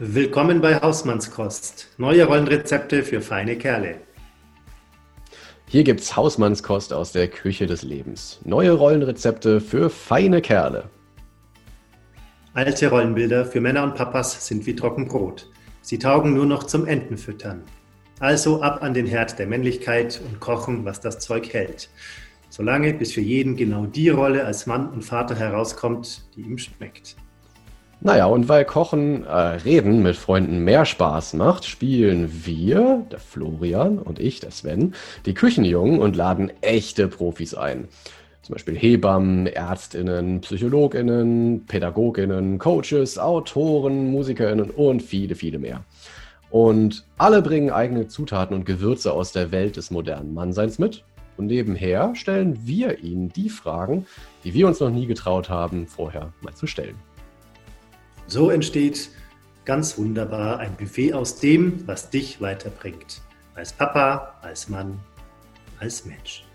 Willkommen bei Hausmannskost. Neue Rollenrezepte für feine Kerle. Hier gibt's Hausmannskost aus der Küche des Lebens. Neue Rollenrezepte für feine Kerle. Alte Rollenbilder für Männer und Papas sind wie Trockenbrot. Sie taugen nur noch zum Entenfüttern. Also ab an den Herd der Männlichkeit und kochen, was das Zeug hält. Solange bis für jeden genau die Rolle als Mann und Vater herauskommt, die ihm schmeckt. Naja, und weil Kochen, äh, Reden mit Freunden mehr Spaß macht, spielen wir, der Florian und ich, der Sven, die Küchenjungen und laden echte Profis ein. Zum Beispiel Hebammen, Ärztinnen, Psychologinnen, Pädagoginnen, Coaches, Autoren, Musikerinnen und viele, viele mehr. Und alle bringen eigene Zutaten und Gewürze aus der Welt des modernen Mannseins mit. Und nebenher stellen wir ihnen die Fragen, die wir uns noch nie getraut haben, vorher mal zu stellen. So entsteht ganz wunderbar ein Buffet aus dem, was dich weiterbringt. Als Papa, als Mann, als Mensch.